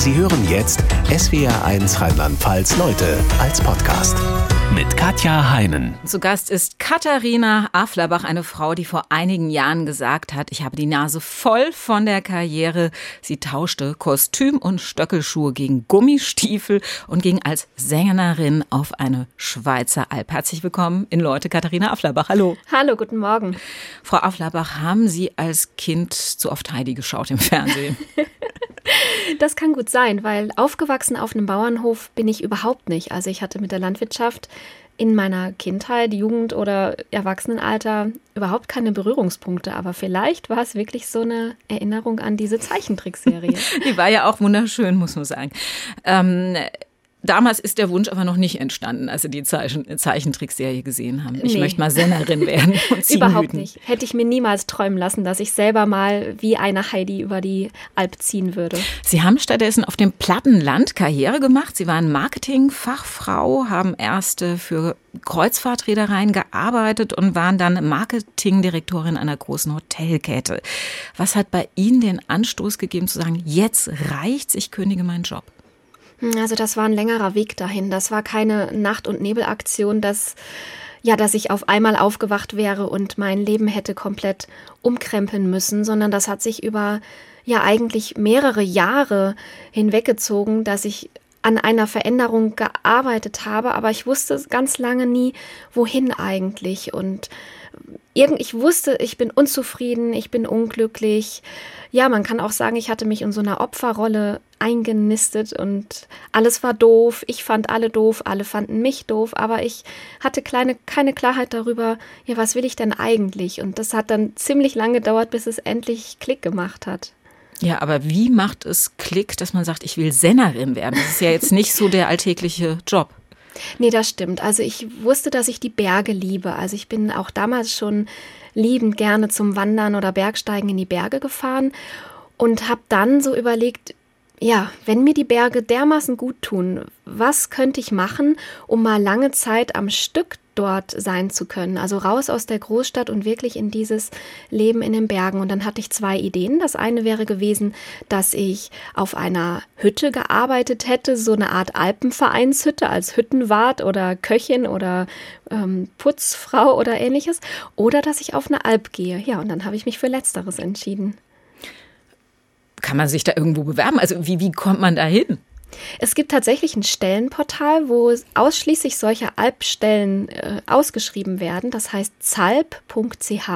Sie hören jetzt SWR1 Rheinland-Pfalz Leute als Podcast mit Katja Heinen. Zu Gast ist Katharina Afflerbach, eine Frau, die vor einigen Jahren gesagt hat, ich habe die Nase voll von der Karriere. Sie tauschte Kostüm und Stöckelschuhe gegen Gummistiefel und ging als Sängerin auf eine Schweizer Alp. Herzlich willkommen in Leute, Katharina Afflerbach. Hallo. Hallo, guten Morgen. Frau Afflerbach, haben Sie als Kind zu oft Heidi geschaut im Fernsehen? Das kann gut sein, weil aufgewachsen auf einem Bauernhof bin ich überhaupt nicht. Also ich hatte mit der Landwirtschaft in meiner Kindheit, Jugend oder Erwachsenenalter überhaupt keine Berührungspunkte. Aber vielleicht war es wirklich so eine Erinnerung an diese Zeichentrickserie. Die war ja auch wunderschön, muss man sagen. Ähm, Damals ist der Wunsch aber noch nicht entstanden, als Sie die Zeichen Zeichentrickserie gesehen haben. Ich nee. möchte mal Sennerin werden. Und Überhaupt nicht. Hätte ich mir niemals träumen lassen, dass ich selber mal wie eine Heidi über die Alp ziehen würde. Sie haben stattdessen auf dem Plattenland Karriere gemacht. Sie waren Marketingfachfrau, haben erst für Kreuzfahrtreedereien gearbeitet und waren dann Marketingdirektorin einer großen Hotelkette. Was hat bei Ihnen den Anstoß gegeben zu sagen, jetzt reicht's, ich kündige meinen Job? Also das war ein längerer Weg dahin. Das war keine Nacht- und Nebelaktion, dass ja, dass ich auf einmal aufgewacht wäre und mein Leben hätte komplett umkrempeln müssen, sondern das hat sich über ja eigentlich mehrere Jahre hinweggezogen, dass ich an einer Veränderung gearbeitet habe, aber ich wusste ganz lange nie, wohin eigentlich. Und ich wusste, ich bin unzufrieden, ich bin unglücklich. Ja, man kann auch sagen, ich hatte mich in so einer Opferrolle eingenistet und alles war doof. Ich fand alle doof, alle fanden mich doof, aber ich hatte kleine, keine Klarheit darüber, ja, was will ich denn eigentlich? Und das hat dann ziemlich lange gedauert, bis es endlich Klick gemacht hat. Ja, aber wie macht es Klick, dass man sagt, ich will Sennerin werden? Das ist ja jetzt nicht so der alltägliche Job. Nee, das stimmt. Also ich wusste, dass ich die Berge liebe. Also ich bin auch damals schon liebend gerne zum Wandern oder Bergsteigen in die Berge gefahren und habe dann so überlegt, ja, wenn mir die Berge dermaßen gut tun, was könnte ich machen, um mal lange Zeit am Stück dort sein zu können. Also raus aus der Großstadt und wirklich in dieses Leben in den Bergen. Und dann hatte ich zwei Ideen. Das eine wäre gewesen, dass ich auf einer Hütte gearbeitet hätte, so eine Art Alpenvereinshütte als Hüttenwart oder Köchin oder ähm, Putzfrau oder ähnliches. Oder dass ich auf eine Alp gehe. Ja, und dann habe ich mich für Letzteres entschieden. Kann man sich da irgendwo bewerben? Also wie, wie kommt man da hin? Es gibt tatsächlich ein Stellenportal, wo ausschließlich solche Alpstellen äh, ausgeschrieben werden. Das heißt zalp.ch.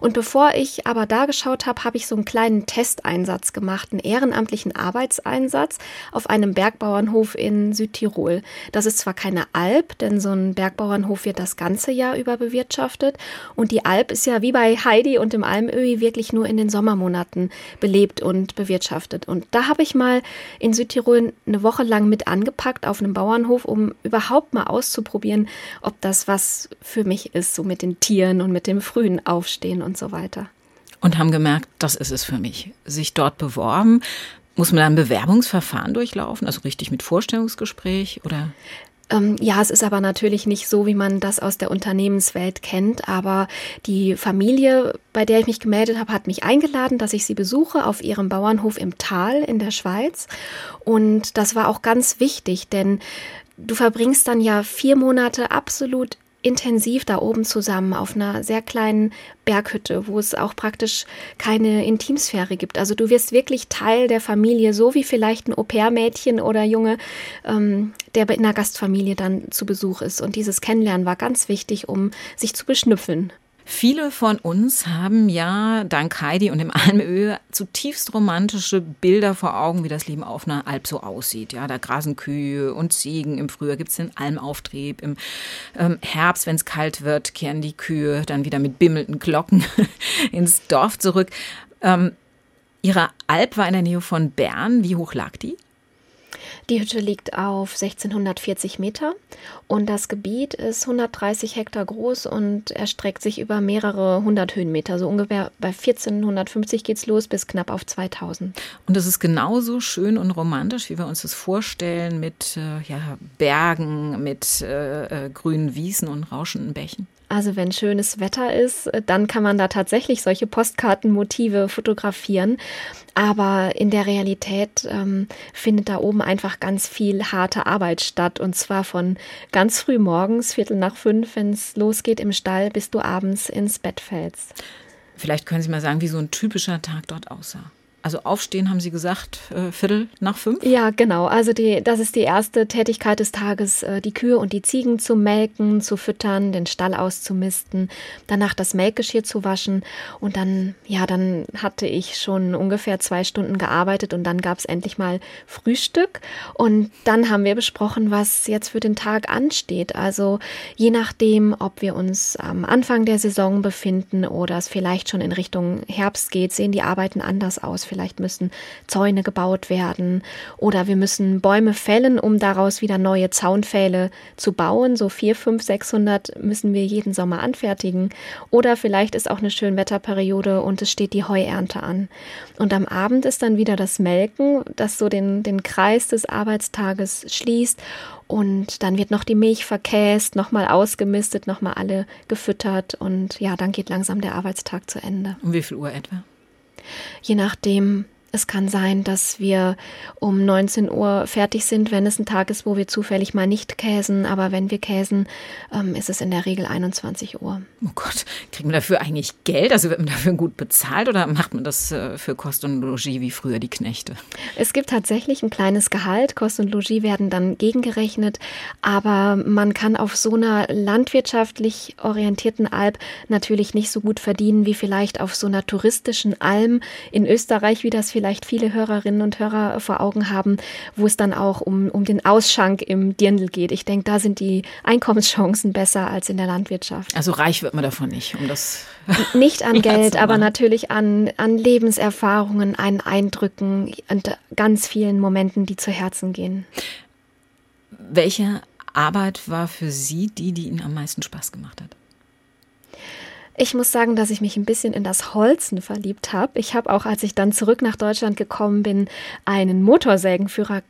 Und bevor ich aber da geschaut habe, habe ich so einen kleinen Testeinsatz gemacht, einen ehrenamtlichen Arbeitseinsatz auf einem Bergbauernhof in Südtirol. Das ist zwar keine Alp, denn so ein Bergbauernhof wird das ganze Jahr über bewirtschaftet. Und die Alp ist ja wie bei Heidi und im Almöhi wirklich nur in den Sommermonaten belebt und bewirtschaftet. Und da habe ich mal in Südtirol eine Woche lang mit angepackt auf einem Bauernhof, um überhaupt mal auszuprobieren, ob das was für mich ist, so mit den Tieren und mit dem frühen Aufstehen und so weiter. Und haben gemerkt, das ist es für mich. Sich dort beworben. Muss man da ein Bewerbungsverfahren durchlaufen, also richtig mit Vorstellungsgespräch oder? Ähm, ja, es ist aber natürlich nicht so, wie man das aus der Unternehmenswelt kennt. Aber die Familie, bei der ich mich gemeldet habe, hat mich eingeladen, dass ich sie besuche auf ihrem Bauernhof im Tal in der Schweiz. Und das war auch ganz wichtig, denn du verbringst dann ja vier Monate absolut intensiv da oben zusammen auf einer sehr kleinen Berghütte, wo es auch praktisch keine Intimsphäre gibt. Also du wirst wirklich Teil der Familie, so wie vielleicht ein Au-pair-Mädchen oder Junge, ähm, der in einer Gastfamilie dann zu Besuch ist. Und dieses Kennenlernen war ganz wichtig, um sich zu beschnüffeln. Viele von uns haben ja dank Heidi und dem Almöhe zutiefst romantische Bilder vor Augen, wie das Leben auf einer Alp so aussieht. Ja, da grasen Kühe und Ziegen. Im Frühjahr gibt es den Almauftrieb. Im ähm, Herbst, wenn es kalt wird, kehren die Kühe dann wieder mit bimmelnden Glocken ins Dorf zurück. Ähm, ihre Alp war in der Nähe von Bern. Wie hoch lag die? Die Hütte liegt auf 1640 Meter und das Gebiet ist 130 Hektar groß und erstreckt sich über mehrere hundert Höhenmeter. So ungefähr bei 1450 geht es los bis knapp auf 2000. Und das ist genauso schön und romantisch, wie wir uns das vorstellen, mit äh, ja, Bergen, mit äh, äh, grünen Wiesen und rauschenden Bächen. Also wenn schönes Wetter ist, dann kann man da tatsächlich solche Postkartenmotive fotografieren. Aber in der Realität ähm, findet da oben einfach ganz viel harte Arbeit statt. Und zwar von ganz früh morgens, Viertel nach fünf, wenn es losgeht im Stall, bis du abends ins Bett fällst. Vielleicht können Sie mal sagen, wie so ein typischer Tag dort aussah. Also aufstehen, haben Sie gesagt, äh, Viertel nach fünf? Ja, genau. Also die, das ist die erste Tätigkeit des Tages, äh, die Kühe und die Ziegen zu melken, zu füttern, den Stall auszumisten, danach das Melkgeschirr zu waschen und dann, ja, dann hatte ich schon ungefähr zwei Stunden gearbeitet und dann gab es endlich mal Frühstück und dann haben wir besprochen, was jetzt für den Tag ansteht. Also je nachdem, ob wir uns am Anfang der Saison befinden oder es vielleicht schon in Richtung Herbst geht, sehen die Arbeiten anders aus Vielleicht müssen Zäune gebaut werden oder wir müssen Bäume fällen, um daraus wieder neue Zaunpfähle zu bauen. So vier, fünf, sechshundert müssen wir jeden Sommer anfertigen. Oder vielleicht ist auch eine Schönwetterperiode und es steht die Heuernte an. Und am Abend ist dann wieder das Melken, das so den, den Kreis des Arbeitstages schließt. Und dann wird noch die Milch verkäst, nochmal ausgemistet, nochmal alle gefüttert und ja, dann geht langsam der Arbeitstag zu Ende. Um wie viel Uhr etwa? Je nachdem, es kann sein, dass wir um 19 Uhr fertig sind, wenn es ein Tag ist, wo wir zufällig mal nicht käsen. Aber wenn wir käsen, ähm, ist es in der Regel 21 Uhr. Oh Gott, kriegen wir dafür eigentlich Geld? Also wird man dafür gut bezahlt oder macht man das äh, für Kost und Logis wie früher die Knechte? Es gibt tatsächlich ein kleines Gehalt. Kost und Logis werden dann gegengerechnet. Aber man kann auf so einer landwirtschaftlich orientierten Alp natürlich nicht so gut verdienen wie vielleicht auf so einer touristischen Alm in Österreich, wie das vielleicht viele Hörerinnen und Hörer vor Augen haben, wo es dann auch um, um den Ausschank im Dirndl geht. Ich denke, da sind die Einkommenschancen besser als in der Landwirtschaft. Also reich wird man davon nicht, um das. Nicht an Geld, aber natürlich an, an Lebenserfahrungen, an Eindrücken und ganz vielen Momenten, die zu Herzen gehen. Welche Arbeit war für Sie die, die Ihnen am meisten Spaß gemacht hat? Ich muss sagen, dass ich mich ein bisschen in das Holzen verliebt habe. Ich habe auch, als ich dann zurück nach Deutschland gekommen bin, einen Motorsägenführerschein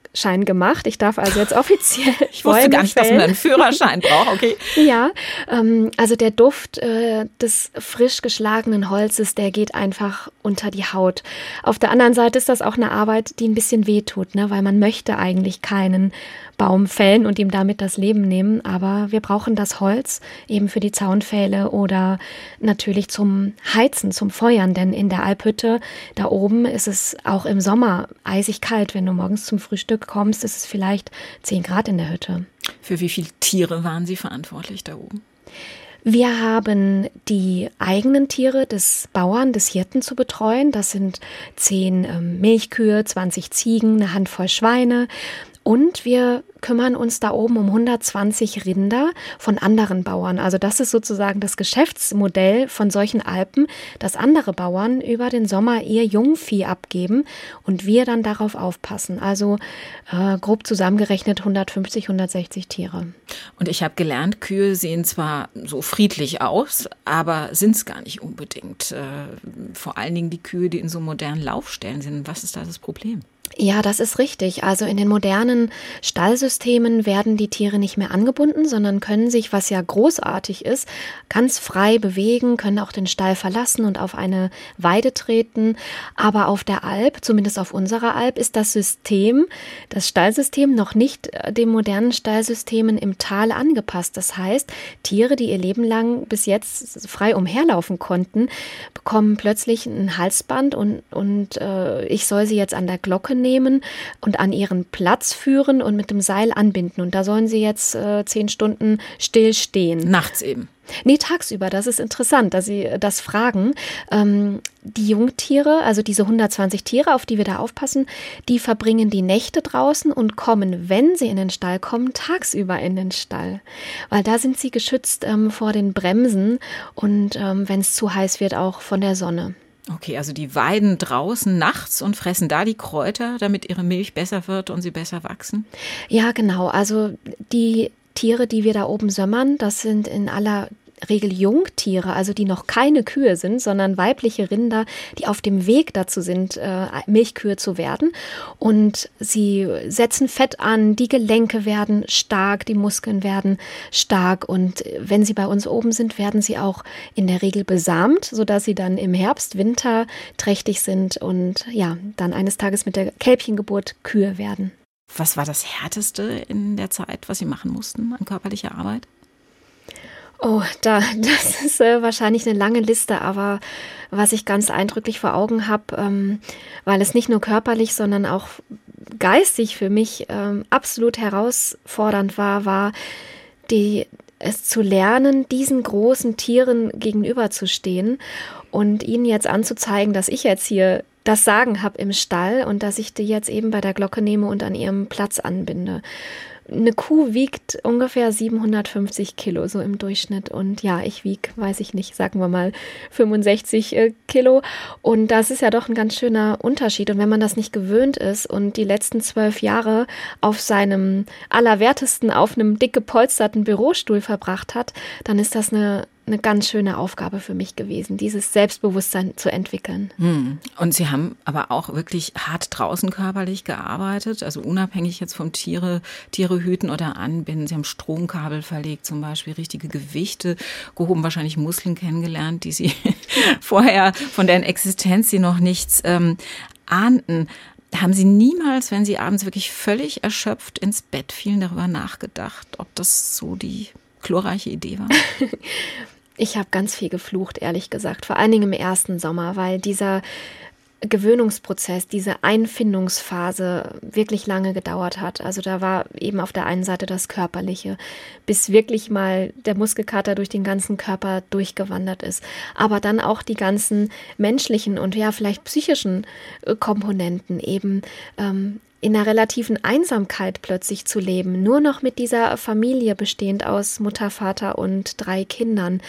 gemacht. Ich darf also jetzt offiziell. ich wusste gar nicht, dass man einen Führerschein braucht. Okay. Ja, ähm, also der Duft äh, des frisch geschlagenen Holzes, der geht einfach unter die Haut. Auf der anderen Seite ist das auch eine Arbeit, die ein bisschen wehtut, ne? weil man möchte eigentlich keinen Baum fällen und ihm damit das Leben nehmen. Aber wir brauchen das Holz eben für die Zaunpfähle oder natürlich zum Heizen, zum Feuern. Denn in der Alphütte da oben ist es auch im Sommer eisig kalt. Wenn du morgens zum Frühstück kommst, ist es vielleicht 10 Grad in der Hütte. Für wie viele Tiere waren Sie verantwortlich da oben? Wir haben die eigenen Tiere des Bauern, des Hirten zu betreuen. Das sind zehn ähm, Milchkühe, 20 Ziegen, eine Handvoll Schweine. Und wir kümmern uns da oben um 120 Rinder von anderen Bauern. Also das ist sozusagen das Geschäftsmodell von solchen Alpen, dass andere Bauern über den Sommer ihr Jungvieh abgeben und wir dann darauf aufpassen. Also äh, grob zusammengerechnet 150, 160 Tiere. Und ich habe gelernt, Kühe sehen zwar so friedlich aus, aber sind es gar nicht unbedingt. Äh, vor allen Dingen die Kühe, die in so modernen Laufstellen sind. Was ist da das Problem? Ja, das ist richtig. Also in den modernen Stallsystemen werden die Tiere nicht mehr angebunden, sondern können sich, was ja großartig ist, ganz frei bewegen, können auch den Stall verlassen und auf eine Weide treten. Aber auf der Alp, zumindest auf unserer Alp, ist das System, das Stallsystem noch nicht äh, den modernen Stallsystemen im Tal angepasst. Das heißt, Tiere, die ihr Leben lang bis jetzt frei umherlaufen konnten, bekommen plötzlich ein Halsband und, und äh, ich soll sie jetzt an der Glocke nehmen und an ihren Platz führen und mit dem Seil anbinden. Und da sollen sie jetzt äh, zehn Stunden still stehen. Nachts eben. Nee, tagsüber. Das ist interessant, dass Sie das fragen. Ähm, die Jungtiere, also diese 120 Tiere, auf die wir da aufpassen, die verbringen die Nächte draußen und kommen, wenn sie in den Stall kommen, tagsüber in den Stall. Weil da sind sie geschützt ähm, vor den Bremsen und ähm, wenn es zu heiß wird, auch von der Sonne. Okay, also die weiden draußen nachts und fressen da die Kräuter, damit ihre Milch besser wird und sie besser wachsen? Ja, genau. Also die Tiere, die wir da oben sömmern, das sind in aller Regel Jungtiere, also die noch keine Kühe sind, sondern weibliche Rinder, die auf dem Weg dazu sind, äh, Milchkühe zu werden. Und sie setzen Fett an, die Gelenke werden stark, die Muskeln werden stark. Und wenn sie bei uns oben sind, werden sie auch in der Regel besamt, sodass sie dann im Herbst, Winter trächtig sind und ja, dann eines Tages mit der Kälbchengeburt Kühe werden. Was war das Härteste in der Zeit, was Sie machen mussten an körperlicher Arbeit? Oh, da, das ist äh, wahrscheinlich eine lange Liste, aber was ich ganz eindrücklich vor Augen habe, ähm, weil es nicht nur körperlich, sondern auch geistig für mich ähm, absolut herausfordernd war, war die, es zu lernen, diesen großen Tieren gegenüberzustehen und ihnen jetzt anzuzeigen, dass ich jetzt hier das Sagen habe im Stall und dass ich die jetzt eben bei der Glocke nehme und an ihrem Platz anbinde eine Kuh wiegt ungefähr 750 Kilo, so im Durchschnitt. Und ja, ich wiege, weiß ich nicht, sagen wir mal 65 äh, Kilo. Und das ist ja doch ein ganz schöner Unterschied. Und wenn man das nicht gewöhnt ist und die letzten zwölf Jahre auf seinem Allerwertesten, auf einem dick gepolsterten Bürostuhl verbracht hat, dann ist das eine eine ganz schöne Aufgabe für mich gewesen, dieses Selbstbewusstsein zu entwickeln. Hm. Und Sie haben aber auch wirklich hart draußen körperlich gearbeitet, also unabhängig jetzt vom Tiere, Tiere hüten oder anbinden. Sie haben Stromkabel verlegt, zum Beispiel richtige Gewichte gehoben, wahrscheinlich Muskeln kennengelernt, die Sie vorher von deren Existenz Sie noch nichts ähm, ahnten. Haben Sie niemals, wenn Sie abends wirklich völlig erschöpft ins Bett fielen, darüber nachgedacht, ob das so die glorreiche Idee war? Ich habe ganz viel geflucht, ehrlich gesagt, vor allen Dingen im ersten Sommer, weil dieser Gewöhnungsprozess, diese Einfindungsphase wirklich lange gedauert hat. Also da war eben auf der einen Seite das Körperliche, bis wirklich mal der Muskelkater durch den ganzen Körper durchgewandert ist. Aber dann auch die ganzen menschlichen und ja vielleicht psychischen äh, Komponenten eben ähm, in einer relativen Einsamkeit plötzlich zu leben, nur noch mit dieser Familie bestehend aus Mutter, Vater und drei Kindern,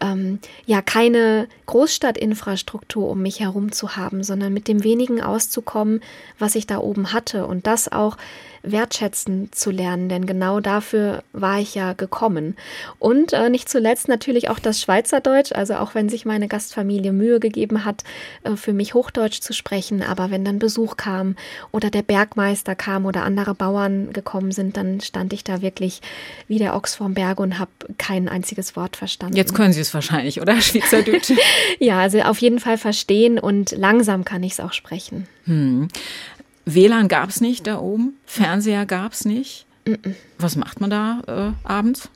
ähm, ja keine Großstadtinfrastruktur um mich herum zu haben, sondern mit dem wenigen auszukommen, was ich da oben hatte und das auch wertschätzen zu lernen, denn genau dafür war ich ja gekommen. Und äh, nicht zuletzt natürlich auch das Schweizerdeutsch, also auch wenn sich meine Gastfamilie Mühe gegeben hat, äh, für mich Hochdeutsch zu sprechen, aber wenn dann Besuch kam oder der Bergmeister kam oder andere Bauern gekommen sind, dann stand ich da wirklich wie der Ochs vorm Berg und habe kein einziges Wort verstanden. Jetzt können Sie es wahrscheinlich, oder? Schweizerdeutsch. Ja, also auf jeden Fall verstehen und langsam kann ich es auch sprechen. Hm. WLAN gab es nicht da oben, Fernseher gab es nicht. Was macht man da äh, abends?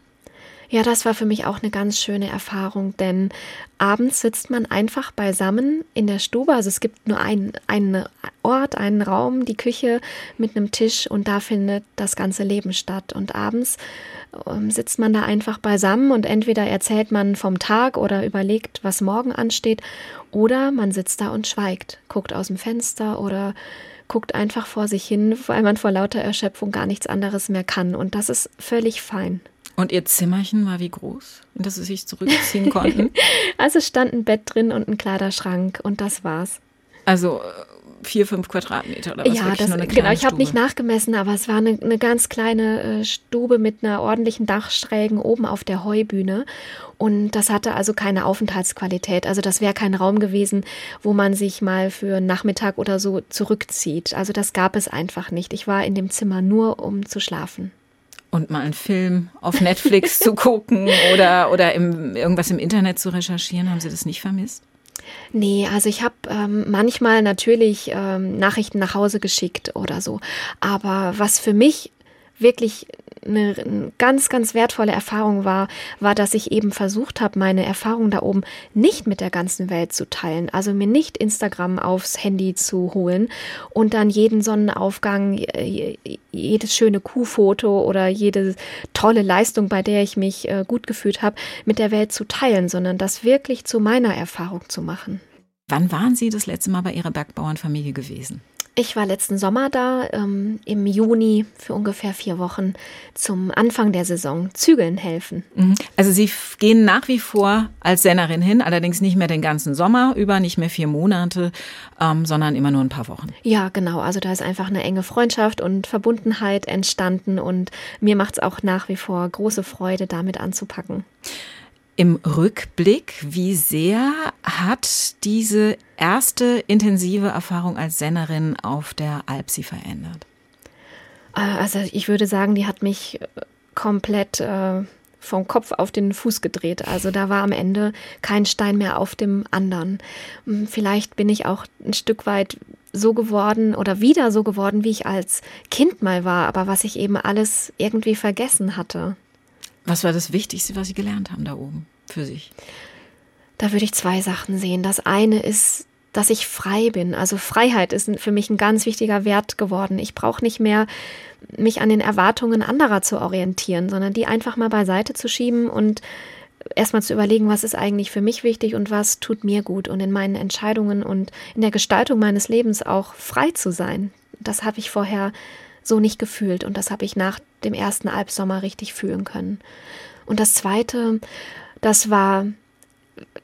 Ja, das war für mich auch eine ganz schöne Erfahrung, denn abends sitzt man einfach beisammen in der Stube. Also es gibt nur einen, einen Ort, einen Raum, die Küche mit einem Tisch und da findet das ganze Leben statt. Und abends ähm, sitzt man da einfach beisammen und entweder erzählt man vom Tag oder überlegt, was morgen ansteht, oder man sitzt da und schweigt, guckt aus dem Fenster oder guckt einfach vor sich hin, weil man vor lauter Erschöpfung gar nichts anderes mehr kann. Und das ist völlig fein. Und Ihr Zimmerchen war wie groß, in das Sie sich zurückziehen konnten? also stand ein Bett drin und ein Kleiderschrank und das war's. Also äh, vier, fünf Quadratmeter oder was? Ja, das, genau. Ich habe nicht nachgemessen, aber es war eine, eine ganz kleine äh, Stube mit einer ordentlichen Dachschrägen oben auf der Heubühne. Und das hatte also keine Aufenthaltsqualität. Also das wäre kein Raum gewesen, wo man sich mal für einen Nachmittag oder so zurückzieht. Also das gab es einfach nicht. Ich war in dem Zimmer nur, um zu schlafen und mal einen Film auf Netflix zu gucken oder, oder im, irgendwas im Internet zu recherchieren. Haben Sie das nicht vermisst? Nee, also ich habe ähm, manchmal natürlich ähm, Nachrichten nach Hause geschickt oder so. Aber was für mich wirklich eine, eine ganz, ganz wertvolle Erfahrung war, war, dass ich eben versucht habe, meine Erfahrung da oben nicht mit der ganzen Welt zu teilen. Also mir nicht Instagram aufs Handy zu holen und dann jeden Sonnenaufgang, jedes schöne Kuhfoto oder jede tolle Leistung, bei der ich mich äh, gut gefühlt habe, mit der Welt zu teilen, sondern das wirklich zu meiner Erfahrung zu machen. Wann waren Sie das letzte Mal bei Ihrer Bergbauernfamilie gewesen? Ich war letzten Sommer da, ähm, im Juni für ungefähr vier Wochen zum Anfang der Saison zügeln helfen. Mhm. Also Sie gehen nach wie vor als Sennerin hin, allerdings nicht mehr den ganzen Sommer über, nicht mehr vier Monate, ähm, sondern immer nur ein paar Wochen. Ja, genau. Also da ist einfach eine enge Freundschaft und Verbundenheit entstanden und mir macht es auch nach wie vor große Freude, damit anzupacken. Im Rückblick, wie sehr hat diese erste intensive Erfahrung als Sennerin auf der Alp Sie verändert? Äh, also ich würde sagen, die hat mich äh, komplett äh, vom Kopf auf den Fuß gedreht. Also da war am Ende kein Stein mehr auf dem anderen. Hm, vielleicht bin ich auch ein Stück weit so geworden oder wieder so geworden, wie ich als Kind mal war, aber was ich eben alles irgendwie vergessen hatte. Was war das Wichtigste, was Sie gelernt haben da oben für sich? Da würde ich zwei Sachen sehen. Das eine ist, dass ich frei bin. Also Freiheit ist für mich ein ganz wichtiger Wert geworden. Ich brauche nicht mehr mich an den Erwartungen anderer zu orientieren, sondern die einfach mal beiseite zu schieben und erstmal zu überlegen, was ist eigentlich für mich wichtig und was tut mir gut und in meinen Entscheidungen und in der Gestaltung meines Lebens auch frei zu sein. Das habe ich vorher so nicht gefühlt und das habe ich nach dem ersten Albsommer richtig fühlen können. Und das zweite, das war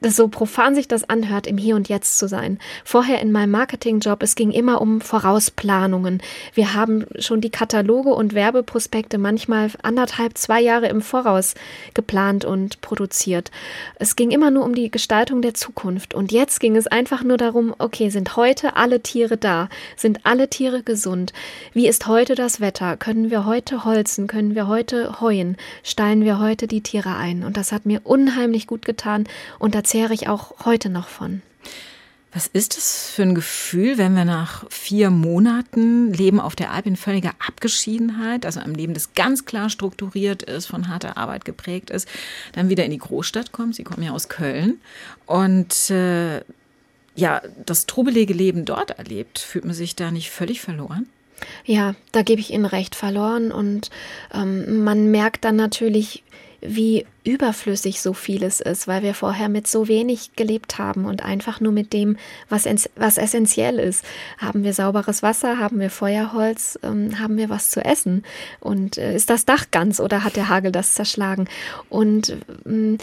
so profan sich das anhört, im Hier und Jetzt zu sein. Vorher in meinem Marketingjob, es ging immer um Vorausplanungen. Wir haben schon die Kataloge und Werbeprospekte manchmal anderthalb, zwei Jahre im Voraus geplant und produziert. Es ging immer nur um die Gestaltung der Zukunft. Und jetzt ging es einfach nur darum, okay, sind heute alle Tiere da? Sind alle Tiere gesund? Wie ist heute das Wetter? Können wir heute holzen? Können wir heute heuen? Steilen wir heute die Tiere ein? Und das hat mir unheimlich gut getan. Und da zehre ich auch heute noch von. Was ist das für ein Gefühl, wenn wir nach vier Monaten Leben auf der Alp in völliger Abgeschiedenheit, also einem Leben, das ganz klar strukturiert ist, von harter Arbeit geprägt ist, dann wieder in die Großstadt kommen? Sie kommen ja aus Köln und äh, ja, das trubelige Leben dort erlebt. Fühlt man sich da nicht völlig verloren? Ja, da gebe ich Ihnen recht verloren und ähm, man merkt dann natürlich, wie überflüssig so vieles ist, weil wir vorher mit so wenig gelebt haben und einfach nur mit dem, was, was essentiell ist. Haben wir sauberes Wasser, haben wir Feuerholz, ähm, haben wir was zu essen und äh, ist das Dach ganz oder hat der Hagel das zerschlagen? Und ähm,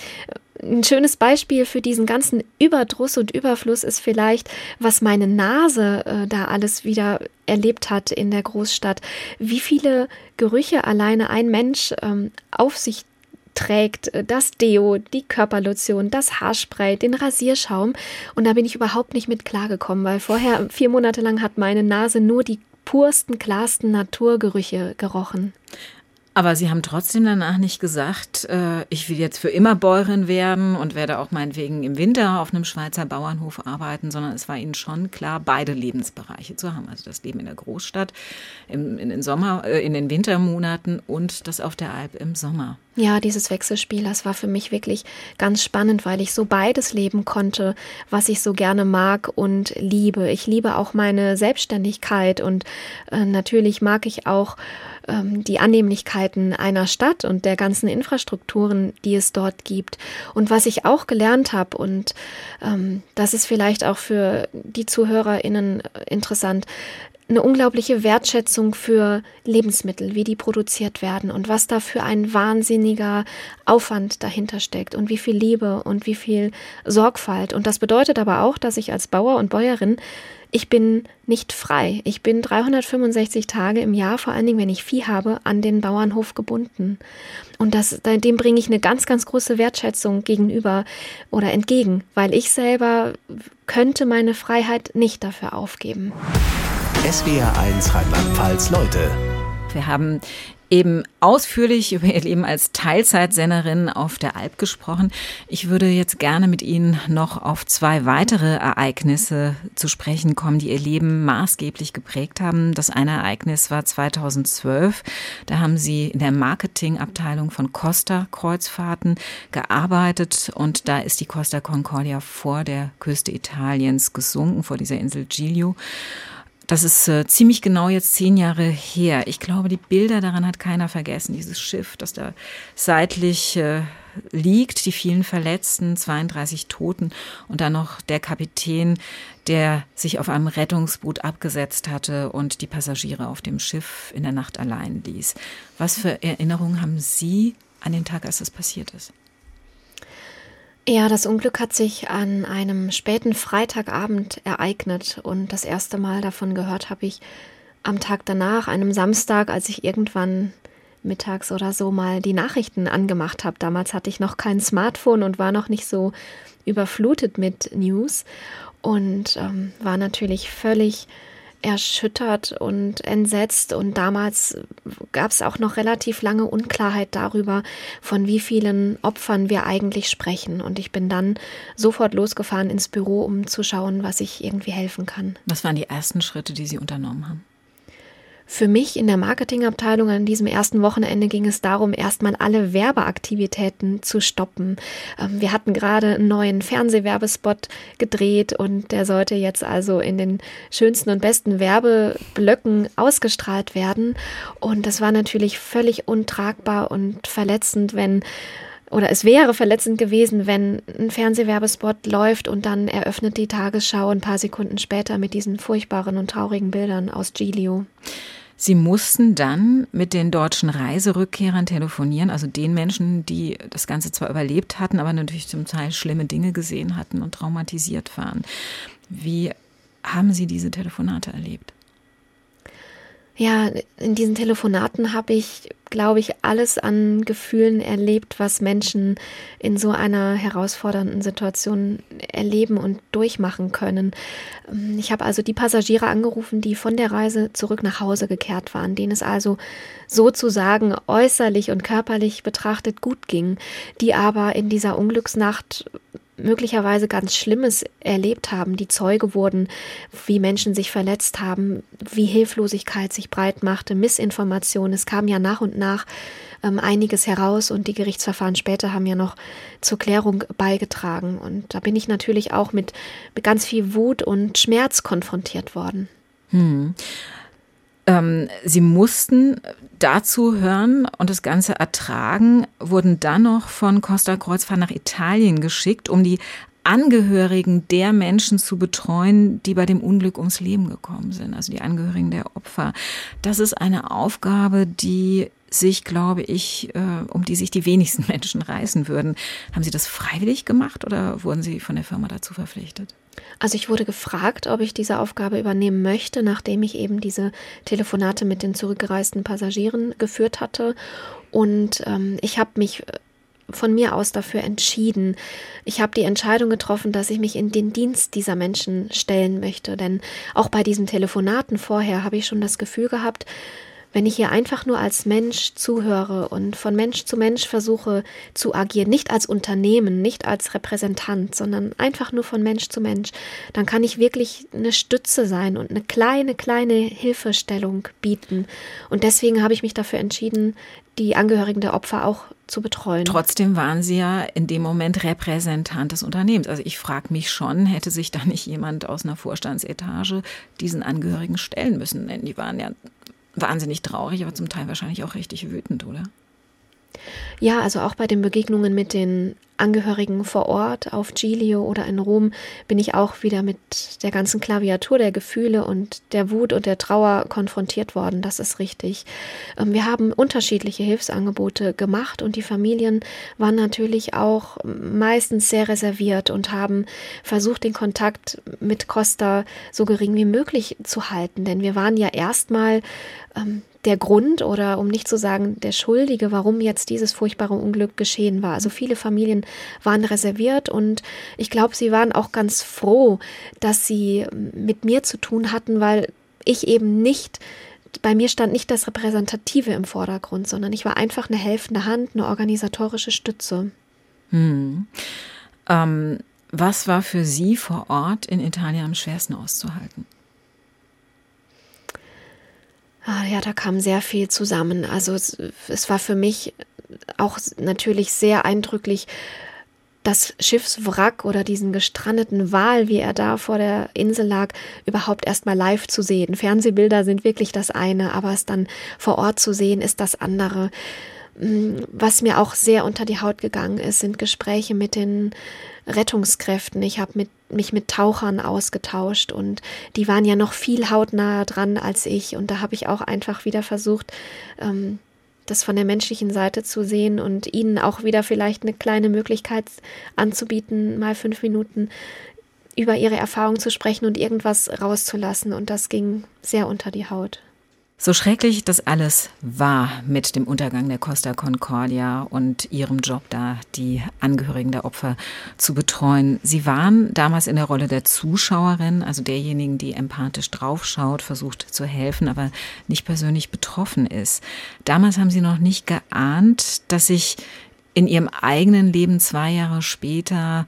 ein schönes Beispiel für diesen ganzen Überdruss und Überfluss ist vielleicht, was meine Nase äh, da alles wieder erlebt hat in der Großstadt. Wie viele Gerüche alleine ein Mensch ähm, auf sich trägt, äh, das Deo, die Körperlotion, das Haarspray, den Rasierschaum. Und da bin ich überhaupt nicht mit klargekommen, weil vorher vier Monate lang hat meine Nase nur die pursten, klarsten Naturgerüche gerochen. Aber Sie haben trotzdem danach nicht gesagt, äh, ich will jetzt für immer Bäuerin werden und werde auch meinetwegen im Winter auf einem Schweizer Bauernhof arbeiten, sondern es war Ihnen schon klar, beide Lebensbereiche zu haben. Also das Leben in der Großstadt im, in, den Sommer, äh, in den Wintermonaten und das auf der Alp im Sommer. Ja, dieses Wechselspiel, das war für mich wirklich ganz spannend, weil ich so beides leben konnte, was ich so gerne mag und liebe. Ich liebe auch meine Selbstständigkeit und äh, natürlich mag ich auch ähm, die Annehmlichkeiten einer Stadt und der ganzen Infrastrukturen, die es dort gibt. Und was ich auch gelernt habe, und ähm, das ist vielleicht auch für die ZuhörerInnen interessant, eine unglaubliche Wertschätzung für Lebensmittel, wie die produziert werden und was da für ein wahnsinniger Aufwand dahinter steckt und wie viel Liebe und wie viel Sorgfalt. Und das bedeutet aber auch, dass ich als Bauer und Bäuerin ich bin nicht frei. Ich bin 365 Tage im Jahr, vor allen Dingen, wenn ich Vieh habe, an den Bauernhof gebunden. Und das, dem bringe ich eine ganz, ganz große Wertschätzung gegenüber oder entgegen, weil ich selber könnte meine Freiheit nicht dafür aufgeben. SWR 1 Rheinland-Pfalz Leute. Wir haben eben ausführlich über ihr Leben als Teilzeitsennerin auf der Alp gesprochen. Ich würde jetzt gerne mit Ihnen noch auf zwei weitere Ereignisse zu sprechen kommen, die ihr Leben maßgeblich geprägt haben. Das eine Ereignis war 2012. Da haben Sie in der Marketingabteilung von Costa Kreuzfahrten gearbeitet und da ist die Costa Concordia vor der Küste Italiens gesunken, vor dieser Insel Giglio. Das ist äh, ziemlich genau jetzt zehn Jahre her. Ich glaube, die Bilder daran hat keiner vergessen. Dieses Schiff, das da seitlich äh, liegt, die vielen Verletzten, 32 Toten und dann noch der Kapitän, der sich auf einem Rettungsboot abgesetzt hatte und die Passagiere auf dem Schiff in der Nacht allein ließ. Was für Erinnerungen haben Sie an den Tag, als das passiert ist? Ja, das Unglück hat sich an einem späten Freitagabend ereignet und das erste Mal davon gehört habe ich am Tag danach, einem Samstag, als ich irgendwann mittags oder so mal die Nachrichten angemacht habe. Damals hatte ich noch kein Smartphone und war noch nicht so überflutet mit News und ähm, war natürlich völlig erschüttert und entsetzt. Und damals gab es auch noch relativ lange Unklarheit darüber, von wie vielen Opfern wir eigentlich sprechen. Und ich bin dann sofort losgefahren ins Büro, um zu schauen, was ich irgendwie helfen kann. Was waren die ersten Schritte, die Sie unternommen haben? Für mich in der Marketingabteilung an diesem ersten Wochenende ging es darum, erstmal alle Werbeaktivitäten zu stoppen. Ähm, wir hatten gerade einen neuen Fernsehwerbespot gedreht und der sollte jetzt also in den schönsten und besten Werbeblöcken ausgestrahlt werden. Und das war natürlich völlig untragbar und verletzend, wenn oder es wäre verletzend gewesen, wenn ein Fernsehwerbespot läuft und dann eröffnet die Tagesschau ein paar Sekunden später mit diesen furchtbaren und traurigen Bildern aus Giglio. Sie mussten dann mit den deutschen Reiserückkehrern telefonieren, also den Menschen, die das Ganze zwar überlebt hatten, aber natürlich zum Teil schlimme Dinge gesehen hatten und traumatisiert waren. Wie haben Sie diese Telefonate erlebt? Ja, in diesen Telefonaten habe ich, glaube ich, alles an Gefühlen erlebt, was Menschen in so einer herausfordernden Situation erleben und durchmachen können. Ich habe also die Passagiere angerufen, die von der Reise zurück nach Hause gekehrt waren, denen es also sozusagen äußerlich und körperlich betrachtet gut ging, die aber in dieser Unglücksnacht möglicherweise ganz Schlimmes erlebt haben, die Zeuge wurden, wie Menschen sich verletzt haben, wie Hilflosigkeit sich breit machte, Missinformation. Es kam ja nach und nach ähm, einiges heraus und die Gerichtsverfahren später haben ja noch zur Klärung beigetragen. Und da bin ich natürlich auch mit, mit ganz viel Wut und Schmerz konfrontiert worden. Hm. Ähm, sie mussten dazu hören und das Ganze ertragen, wurden dann noch von Costa Kreuzfahrt nach Italien geschickt, um die Angehörigen der Menschen zu betreuen, die bei dem Unglück ums Leben gekommen sind, also die Angehörigen der Opfer. Das ist eine Aufgabe, die sich, glaube ich, äh, um die sich die wenigsten Menschen reißen würden. Haben Sie das freiwillig gemacht oder wurden Sie von der Firma dazu verpflichtet? Also ich wurde gefragt, ob ich diese Aufgabe übernehmen möchte, nachdem ich eben diese Telefonate mit den zurückgereisten Passagieren geführt hatte. Und ähm, ich habe mich äh, von mir aus dafür entschieden. Ich habe die Entscheidung getroffen, dass ich mich in den Dienst dieser Menschen stellen möchte. Denn auch bei diesen Telefonaten vorher habe ich schon das Gefühl gehabt, wenn ich hier einfach nur als Mensch zuhöre und von Mensch zu Mensch versuche zu agieren, nicht als Unternehmen, nicht als Repräsentant, sondern einfach nur von Mensch zu Mensch, dann kann ich wirklich eine Stütze sein und eine kleine, kleine Hilfestellung bieten. Und deswegen habe ich mich dafür entschieden, die Angehörigen der Opfer auch zu betreuen. Trotzdem waren Sie ja in dem Moment Repräsentant des Unternehmens. Also ich frage mich schon, hätte sich da nicht jemand aus einer Vorstandsetage diesen Angehörigen stellen müssen? Denn die waren ja wahnsinnig traurig, aber zum Teil wahrscheinlich auch richtig wütend, oder? Ja, also auch bei den Begegnungen mit den Angehörigen vor Ort auf Giglio oder in Rom bin ich auch wieder mit der ganzen Klaviatur der Gefühle und der Wut und der Trauer konfrontiert worden. Das ist richtig. Ähm, wir haben unterschiedliche Hilfsangebote gemacht und die Familien waren natürlich auch meistens sehr reserviert und haben versucht, den Kontakt mit Costa so gering wie möglich zu halten. Denn wir waren ja erstmal ähm, der Grund oder um nicht zu sagen der Schuldige, warum jetzt dieses furchtbare Unglück geschehen war. Also viele Familien waren reserviert und ich glaube, sie waren auch ganz froh, dass sie mit mir zu tun hatten, weil ich eben nicht bei mir stand nicht das Repräsentative im Vordergrund, sondern ich war einfach eine helfende Hand, eine organisatorische Stütze. Hm. Ähm, was war für Sie vor Ort in Italien am schwersten auszuhalten? Ah, ja, da kam sehr viel zusammen. Also es, es war für mich auch natürlich sehr eindrücklich, das Schiffswrack oder diesen gestrandeten Wal, wie er da vor der Insel lag, überhaupt erstmal live zu sehen. Fernsehbilder sind wirklich das eine, aber es dann vor Ort zu sehen, ist das andere. Mm, was mir auch sehr unter die Haut gegangen ist, sind Gespräche mit den Rettungskräften. Ich habe mit, mich mit Tauchern ausgetauscht und die waren ja noch viel hautnah dran als ich. Und da habe ich auch einfach wieder versucht, ähm, das von der menschlichen Seite zu sehen und ihnen auch wieder vielleicht eine kleine Möglichkeit anzubieten, mal fünf Minuten über ihre Erfahrung zu sprechen und irgendwas rauszulassen. Und das ging sehr unter die Haut. So schrecklich das alles war mit dem Untergang der Costa Concordia und ihrem Job da, die Angehörigen der Opfer zu betreuen. Sie waren damals in der Rolle der Zuschauerin, also derjenigen, die empathisch draufschaut, versucht zu helfen, aber nicht persönlich betroffen ist. Damals haben Sie noch nicht geahnt, dass sich in Ihrem eigenen Leben zwei Jahre später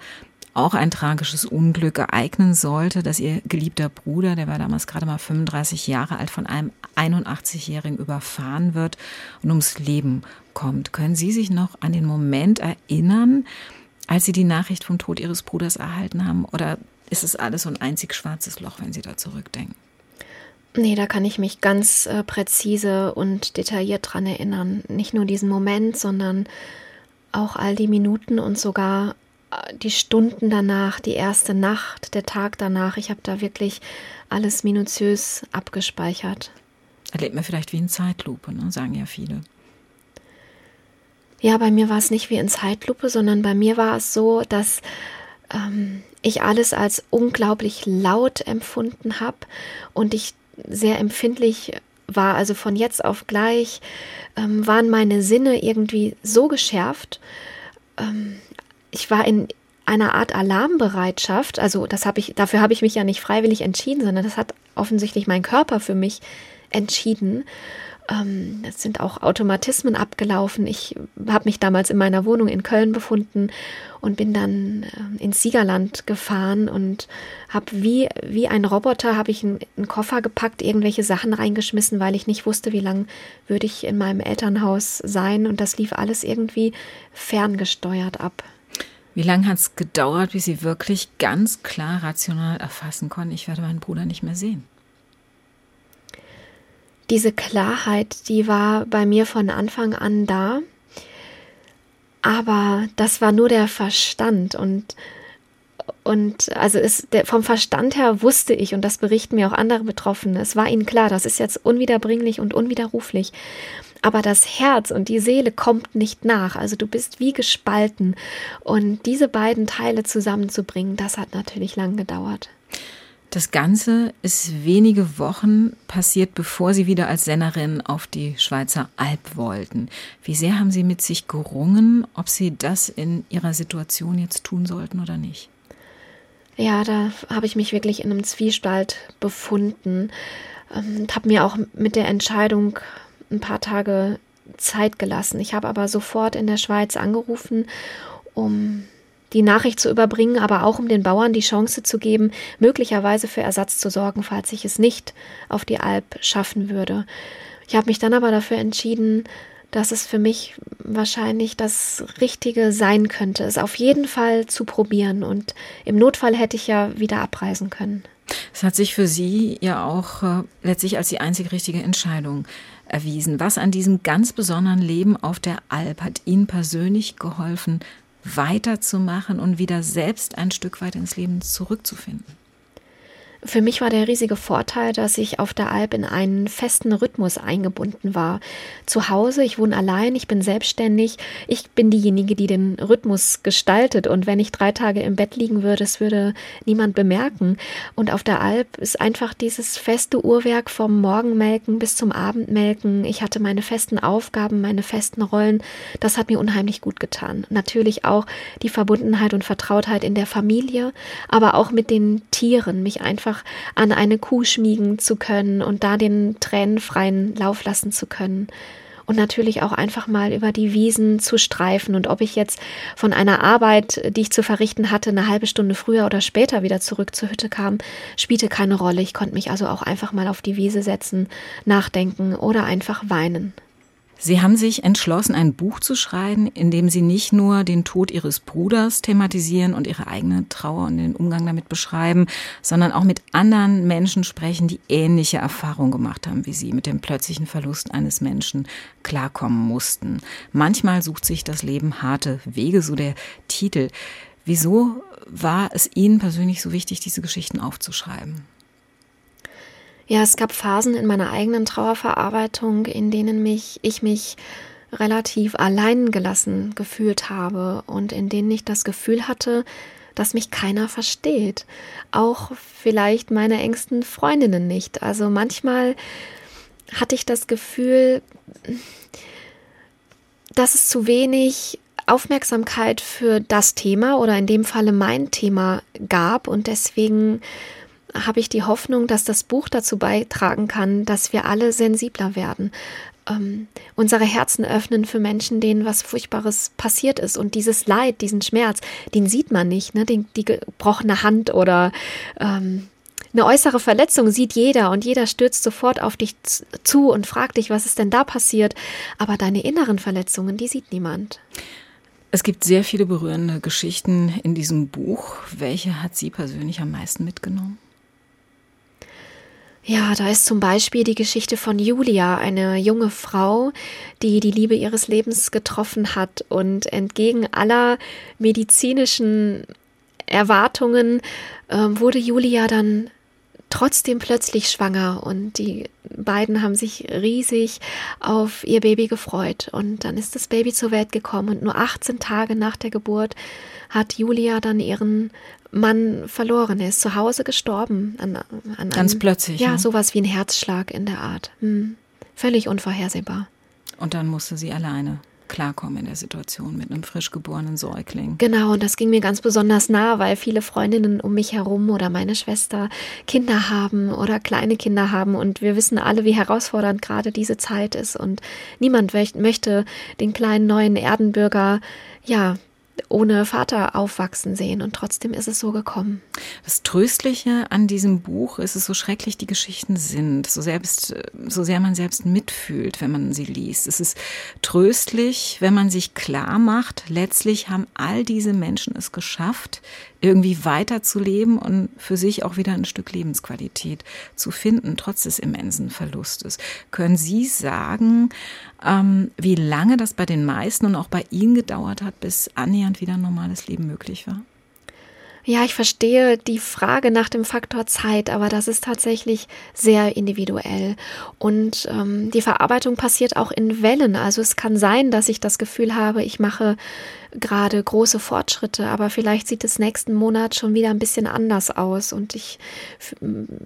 auch ein tragisches Unglück ereignen sollte, dass ihr geliebter Bruder, der war damals gerade mal 35 Jahre alt, von einem 81-Jährigen überfahren wird und ums Leben kommt. Können Sie sich noch an den Moment erinnern, als Sie die Nachricht vom Tod Ihres Bruders erhalten haben? Oder ist es alles so ein einzig schwarzes Loch, wenn Sie da zurückdenken? Nee, da kann ich mich ganz äh, präzise und detailliert dran erinnern. Nicht nur diesen Moment, sondern auch all die Minuten und sogar die Stunden danach, die erste Nacht, der Tag danach, ich habe da wirklich alles minutiös abgespeichert. Erlebt man vielleicht wie in Zeitlupe, ne? sagen ja viele. Ja, bei mir war es nicht wie in Zeitlupe, sondern bei mir war es so, dass ähm, ich alles als unglaublich laut empfunden habe und ich sehr empfindlich war. Also von jetzt auf gleich ähm, waren meine Sinne irgendwie so geschärft. Ähm, ich war in einer Art Alarmbereitschaft. Also das habe ich, dafür habe ich mich ja nicht freiwillig entschieden, sondern das hat offensichtlich mein Körper für mich entschieden. Ähm, es sind auch Automatismen abgelaufen. Ich habe mich damals in meiner Wohnung in Köln befunden und bin dann äh, ins Siegerland gefahren und habe wie, wie ein Roboter habe ich einen, einen, Koffer gepackt, irgendwelche Sachen reingeschmissen, weil ich nicht wusste, wie lange würde ich in meinem Elternhaus sein und das lief alles irgendwie ferngesteuert ab. Wie lange hat es gedauert, bis Sie wirklich ganz klar rational erfassen konnten, ich werde meinen Bruder nicht mehr sehen? Diese Klarheit, die war bei mir von Anfang an da, aber das war nur der Verstand und und also es, der, vom Verstand her wusste ich, und das berichten mir auch andere Betroffene, es war ihnen klar, das ist jetzt unwiederbringlich und unwiderruflich aber das Herz und die Seele kommt nicht nach. Also du bist wie gespalten. Und diese beiden Teile zusammenzubringen, das hat natürlich lang gedauert. Das Ganze ist wenige Wochen passiert, bevor Sie wieder als Sennerin auf die Schweizer Alb wollten. Wie sehr haben Sie mit sich gerungen, ob Sie das in Ihrer Situation jetzt tun sollten oder nicht? Ja, da habe ich mich wirklich in einem Zwiespalt befunden. Ähm, habe mir auch mit der Entscheidung ein paar Tage Zeit gelassen. Ich habe aber sofort in der Schweiz angerufen, um die Nachricht zu überbringen, aber auch um den Bauern die Chance zu geben, möglicherweise für Ersatz zu sorgen, falls ich es nicht auf die Alp schaffen würde. Ich habe mich dann aber dafür entschieden, dass es für mich wahrscheinlich das Richtige sein könnte, es auf jeden Fall zu probieren. Und im Notfall hätte ich ja wieder abreisen können. Es hat sich für Sie ja auch äh, letztlich als die einzige richtige Entscheidung erwiesen. Was an diesem ganz besonderen Leben auf der Alp hat Ihnen persönlich geholfen, weiterzumachen und wieder selbst ein Stück weit ins Leben zurückzufinden? Für mich war der riesige Vorteil, dass ich auf der Alp in einen festen Rhythmus eingebunden war. Zu Hause, ich wohne allein, ich bin selbstständig, ich bin diejenige, die den Rhythmus gestaltet. Und wenn ich drei Tage im Bett liegen würde, es würde niemand bemerken. Und auf der Alp ist einfach dieses feste Uhrwerk vom Morgenmelken bis zum Abendmelken. Ich hatte meine festen Aufgaben, meine festen Rollen. Das hat mir unheimlich gut getan. Natürlich auch die Verbundenheit und Vertrautheit in der Familie, aber auch mit den Tieren, mich einfach einfach an eine Kuh schmiegen zu können und da den tränenfreien Lauf lassen zu können. Und natürlich auch einfach mal über die Wiesen zu streifen. Und ob ich jetzt von einer Arbeit, die ich zu verrichten hatte, eine halbe Stunde früher oder später wieder zurück zur Hütte kam, spielte keine Rolle. Ich konnte mich also auch einfach mal auf die Wiese setzen, nachdenken oder einfach weinen. Sie haben sich entschlossen, ein Buch zu schreiben, in dem Sie nicht nur den Tod Ihres Bruders thematisieren und Ihre eigene Trauer und den Umgang damit beschreiben, sondern auch mit anderen Menschen sprechen, die ähnliche Erfahrungen gemacht haben wie Sie, mit dem plötzlichen Verlust eines Menschen klarkommen mussten. Manchmal sucht sich das Leben harte Wege, so der Titel. Wieso war es Ihnen persönlich so wichtig, diese Geschichten aufzuschreiben? Ja, es gab Phasen in meiner eigenen Trauerverarbeitung, in denen mich, ich mich relativ allein gelassen gefühlt habe und in denen ich das Gefühl hatte, dass mich keiner versteht. Auch vielleicht meine engsten Freundinnen nicht. Also manchmal hatte ich das Gefühl, dass es zu wenig Aufmerksamkeit für das Thema oder in dem Falle mein Thema gab und deswegen habe ich die Hoffnung, dass das Buch dazu beitragen kann, dass wir alle sensibler werden, ähm, unsere Herzen öffnen für Menschen, denen was Furchtbares passiert ist. Und dieses Leid, diesen Schmerz, den sieht man nicht. Ne? Den, die gebrochene Hand oder ähm, eine äußere Verletzung sieht jeder und jeder stürzt sofort auf dich zu und fragt dich, was ist denn da passiert. Aber deine inneren Verletzungen, die sieht niemand. Es gibt sehr viele berührende Geschichten in diesem Buch. Welche hat Sie persönlich am meisten mitgenommen? Ja, da ist zum Beispiel die Geschichte von Julia, eine junge Frau, die die Liebe ihres Lebens getroffen hat und entgegen aller medizinischen Erwartungen äh, wurde Julia dann trotzdem plötzlich schwanger und die beiden haben sich riesig auf ihr Baby gefreut und dann ist das Baby zur Welt gekommen und nur 18 Tage nach der Geburt hat Julia dann ihren Mann verloren. Er ist zu Hause gestorben. An, an Ganz einem, plötzlich. Ja, ja, sowas wie ein Herzschlag in der Art. Hm. Völlig unvorhersehbar. Und dann musste sie alleine klarkommen in der Situation mit einem frisch geborenen Säugling. Genau, und das ging mir ganz besonders nah, weil viele Freundinnen um mich herum oder meine Schwester Kinder haben oder kleine Kinder haben und wir wissen alle, wie herausfordernd gerade diese Zeit ist und niemand möchte den kleinen neuen Erdenbürger ja ohne Vater aufwachsen sehen. Und trotzdem ist es so gekommen. Das Tröstliche an diesem Buch ist es, so schrecklich die Geschichten sind, so, selbst, so sehr man selbst mitfühlt, wenn man sie liest. Es ist tröstlich, wenn man sich klar macht, letztlich haben all diese Menschen es geschafft, irgendwie weiterzuleben und für sich auch wieder ein Stück Lebensqualität zu finden, trotz des immensen Verlustes. Können Sie sagen, ähm, wie lange das bei den meisten und auch bei Ihnen gedauert hat, bis annähernd wieder ein normales Leben möglich war? Ja, ich verstehe die Frage nach dem Faktor Zeit, aber das ist tatsächlich sehr individuell. Und ähm, die Verarbeitung passiert auch in Wellen. Also es kann sein, dass ich das Gefühl habe, ich mache gerade große Fortschritte, aber vielleicht sieht es nächsten Monat schon wieder ein bisschen anders aus und ich,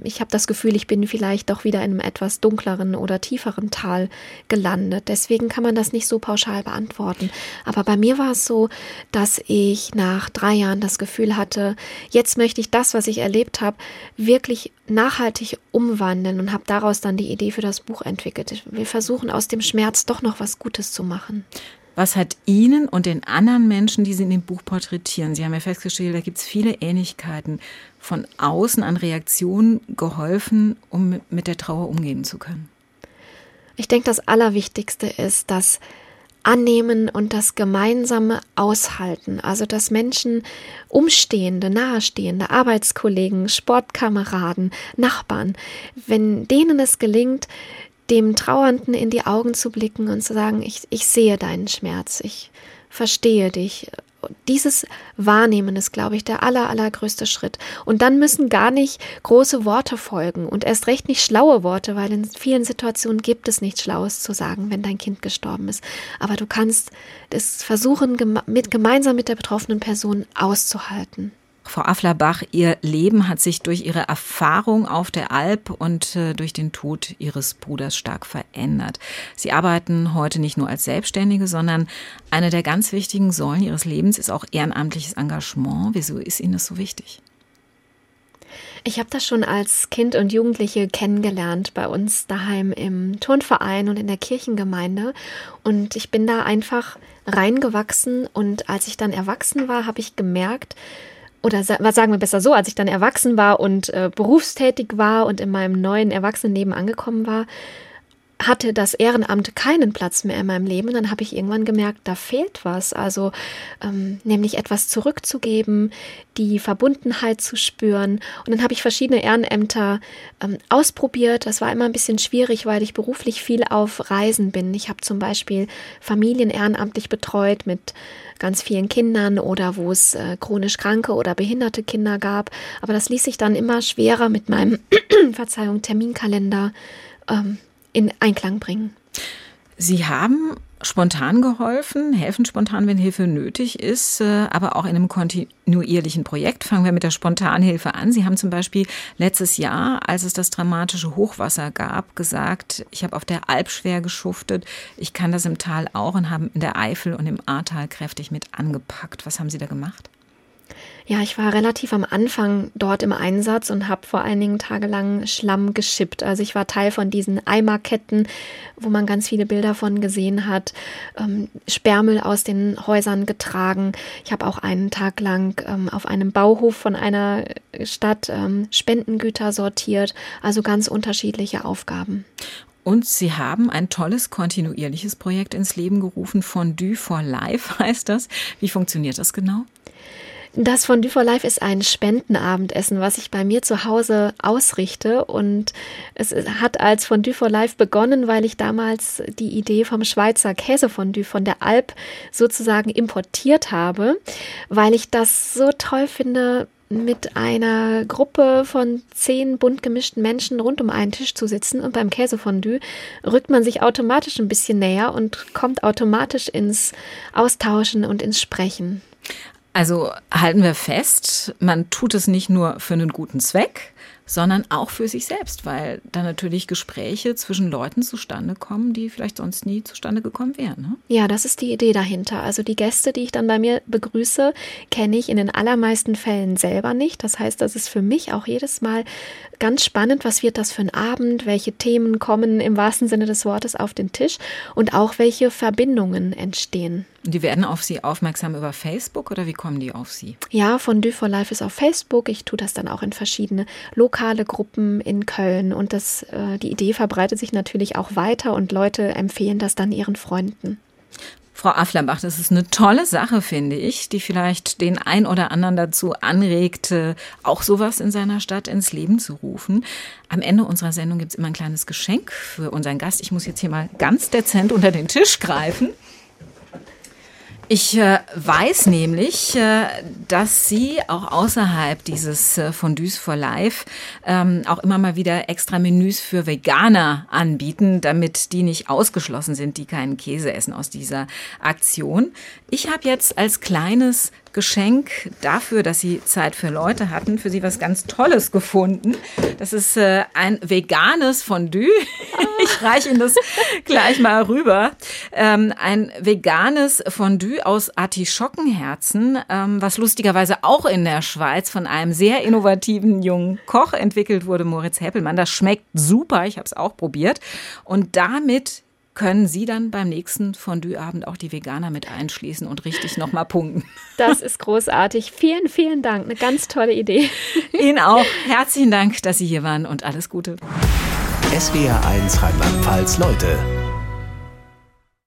ich habe das Gefühl, ich bin vielleicht doch wieder in einem etwas dunkleren oder tieferen Tal gelandet. Deswegen kann man das nicht so pauschal beantworten. Aber bei mir war es so, dass ich nach drei Jahren das Gefühl hatte, jetzt möchte ich das, was ich erlebt habe, wirklich nachhaltig umwandeln und habe daraus dann die Idee für das Buch entwickelt. Wir versuchen aus dem Schmerz doch noch was Gutes zu machen. Was hat Ihnen und den anderen Menschen, die Sie in dem Buch porträtieren, Sie haben ja festgestellt, da gibt es viele Ähnlichkeiten, von außen an Reaktionen geholfen, um mit der Trauer umgehen zu können? Ich denke, das Allerwichtigste ist das Annehmen und das gemeinsame Aushalten. Also, dass Menschen, Umstehende, Nahestehende, Arbeitskollegen, Sportkameraden, Nachbarn, wenn denen es gelingt, dem Trauernden in die Augen zu blicken und zu sagen, ich, ich sehe deinen Schmerz, ich verstehe dich. Dieses Wahrnehmen ist, glaube ich, der aller, allergrößte Schritt. Und dann müssen gar nicht große Worte folgen und erst recht nicht schlaue Worte, weil in vielen Situationen gibt es nichts Schlaues zu sagen, wenn dein Kind gestorben ist. Aber du kannst es versuchen, mit, gemeinsam mit der betroffenen Person auszuhalten. Frau Afflerbach, Ihr Leben hat sich durch Ihre Erfahrung auf der Alp und äh, durch den Tod Ihres Bruders stark verändert. Sie arbeiten heute nicht nur als Selbstständige, sondern eine der ganz wichtigen Säulen Ihres Lebens ist auch ehrenamtliches Engagement. Wieso ist Ihnen das so wichtig? Ich habe das schon als Kind und Jugendliche kennengelernt bei uns daheim im Turnverein und in der Kirchengemeinde. Und ich bin da einfach reingewachsen. Und als ich dann erwachsen war, habe ich gemerkt, oder was sagen wir besser so, als ich dann erwachsen war und äh, berufstätig war und in meinem neuen Erwachsenenleben angekommen war, hatte das Ehrenamt keinen Platz mehr in meinem Leben. Und dann habe ich irgendwann gemerkt, da fehlt was. Also ähm, nämlich etwas zurückzugeben, die Verbundenheit zu spüren. Und dann habe ich verschiedene Ehrenämter ähm, ausprobiert. Das war immer ein bisschen schwierig, weil ich beruflich viel auf Reisen bin. Ich habe zum Beispiel Familien ehrenamtlich betreut mit ganz vielen Kindern oder wo es äh, chronisch kranke oder behinderte Kinder gab. Aber das ließ sich dann immer schwerer mit meinem Verzeihung Terminkalender ähm, in Einklang bringen. Sie haben spontan geholfen, helfen spontan, wenn Hilfe nötig ist, äh, aber auch in einem kontinuierlichen Projekt. Fangen wir mit der Spontanhilfe an. Sie haben zum Beispiel letztes Jahr, als es das dramatische Hochwasser gab, gesagt, ich habe auf der Alp schwer geschuftet, ich kann das im Tal auch und haben in der Eifel und im Ahrtal kräftig mit angepackt. Was haben Sie da gemacht? Ja, ich war relativ am Anfang dort im Einsatz und habe vor einigen tagelang Schlamm geschippt. Also ich war Teil von diesen Eimerketten, wo man ganz viele Bilder von gesehen hat, ähm, Sperrmüll aus den Häusern getragen. Ich habe auch einen Tag lang ähm, auf einem Bauhof von einer Stadt ähm, Spendengüter sortiert. Also ganz unterschiedliche Aufgaben. Und Sie haben ein tolles kontinuierliches Projekt ins Leben gerufen. Fondue for Life heißt das. Wie funktioniert das genau? Das Fondue for Life ist ein Spendenabendessen, was ich bei mir zu Hause ausrichte. Und es hat als Fondue for Life begonnen, weil ich damals die Idee vom Schweizer Käsefondue von der Alp sozusagen importiert habe, weil ich das so toll finde, mit einer Gruppe von zehn bunt gemischten Menschen rund um einen Tisch zu sitzen und beim Käsefondue rückt man sich automatisch ein bisschen näher und kommt automatisch ins Austauschen und ins Sprechen. Also halten wir fest, man tut es nicht nur für einen guten Zweck, sondern auch für sich selbst, weil da natürlich Gespräche zwischen Leuten zustande kommen, die vielleicht sonst nie zustande gekommen wären. Ne? Ja, das ist die Idee dahinter. Also die Gäste, die ich dann bei mir begrüße, kenne ich in den allermeisten Fällen selber nicht. Das heißt, das ist für mich auch jedes Mal ganz spannend, was wird das für ein Abend, welche Themen kommen im wahrsten Sinne des Wortes auf den Tisch und auch welche Verbindungen entstehen. Die werden auf Sie aufmerksam über Facebook oder wie kommen die auf Sie? Ja, Fondue for Life ist auf Facebook. Ich tue das dann auch in verschiedene lokale Gruppen in Köln und das, äh, die Idee verbreitet sich natürlich auch weiter und Leute empfehlen das dann ihren Freunden. Frau Afflerbach, das ist eine tolle Sache, finde ich, die vielleicht den ein oder anderen dazu anregt, auch sowas in seiner Stadt ins Leben zu rufen. Am Ende unserer Sendung gibt es immer ein kleines Geschenk für unseren Gast. Ich muss jetzt hier mal ganz dezent unter den Tisch greifen. Ich äh, weiß nämlich, äh, dass Sie auch außerhalb dieses äh, Fondues for Life ähm, auch immer mal wieder extra Menüs für Veganer anbieten, damit die nicht ausgeschlossen sind, die keinen Käse essen aus dieser Aktion. Ich habe jetzt als kleines Geschenk dafür, dass Sie Zeit für Leute hatten, für Sie was ganz Tolles gefunden. Das ist äh, ein veganes Fondue. Ich reiche Ihnen das gleich mal rüber. Ähm, ein veganes Fondue aus Artischockenherzen, ähm, was lustigerweise auch in der Schweiz von einem sehr innovativen jungen Koch entwickelt wurde, Moritz Heppelmann. Das schmeckt super. Ich habe es auch probiert. Und damit können Sie dann beim nächsten Fondue-Abend auch die Veganer mit einschließen und richtig nochmal punkten. Das ist großartig. Vielen, vielen Dank. Eine ganz tolle Idee. Ihnen auch. Herzlichen Dank, dass Sie hier waren und alles Gute. SWR 1 Rheinland-Pfalz, Leute.